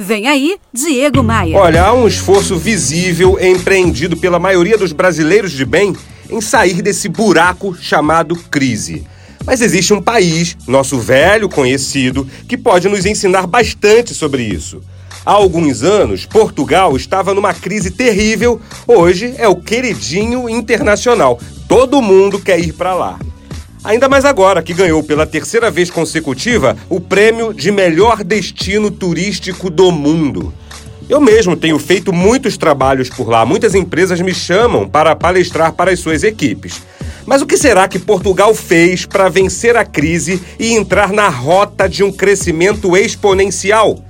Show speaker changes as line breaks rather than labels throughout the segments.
Vem aí, Diego Maia.
Olha, há um esforço visível empreendido pela maioria dos brasileiros de bem em sair desse buraco chamado crise. Mas existe um país, nosso velho conhecido, que pode nos ensinar bastante sobre isso. Há alguns anos, Portugal estava numa crise terrível, hoje é o queridinho internacional. Todo mundo quer ir para lá. Ainda mais agora que ganhou pela terceira vez consecutiva o prêmio de melhor destino turístico do mundo. Eu mesmo tenho feito muitos trabalhos por lá, muitas empresas me chamam para palestrar para as suas equipes. Mas o que será que Portugal fez para vencer a crise e entrar na rota de um crescimento exponencial?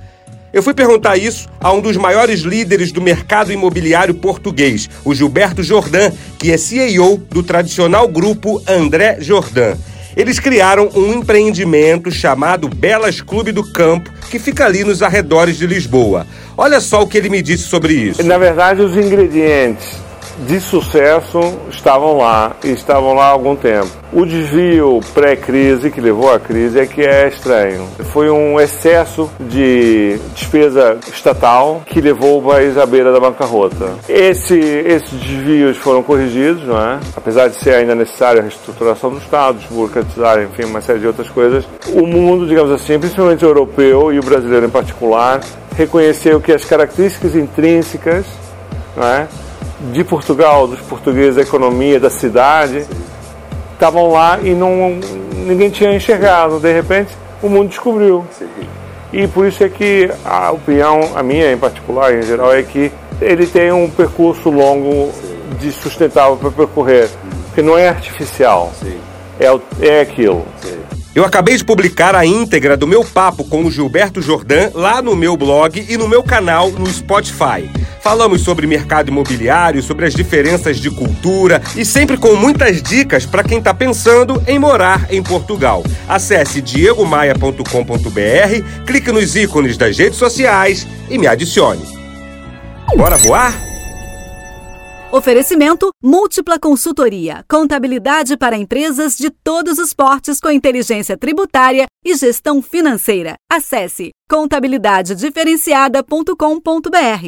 Eu fui perguntar isso a um dos maiores líderes do mercado imobiliário português, o Gilberto Jordan, que é CEO do tradicional grupo André Jordan. Eles criaram um empreendimento chamado Belas Clube do Campo, que fica ali nos arredores de Lisboa. Olha só o que ele me disse sobre isso.
Na verdade, os ingredientes de sucesso estavam lá e estavam lá há algum tempo. O desvio pré-crise que levou à crise é que é estranho. Foi um excesso de despesa estatal que levou o país à beira da bancarrota. Esse, esses desvios foram corrigidos, não é? apesar de ser ainda necessária a reestruturação do Estado, desburocratizar, enfim, uma série de outras coisas. O mundo, digamos assim, principalmente o europeu e o brasileiro em particular, reconheceu que as características intrínsecas não é? De Portugal, dos portugueses, da economia, da cidade, estavam lá e não, ninguém tinha enxergado. De repente, o mundo descobriu. E por isso é que a opinião, a minha em particular, em geral, é que ele tem um percurso longo de sustentável para percorrer, porque não é artificial, é, é aquilo.
Eu acabei de publicar a íntegra do meu papo com o Gilberto Jordan lá no meu blog e no meu canal no Spotify. Falamos sobre mercado imobiliário, sobre as diferenças de cultura e sempre com muitas dicas para quem está pensando em morar em Portugal. Acesse diegomaia.com.br, clique nos ícones das redes sociais e me adicione. Bora voar?
Oferecimento Múltipla Consultoria. Contabilidade para empresas de todos os portes com inteligência tributária e gestão financeira. Acesse contabilidadediferenciada.com.br.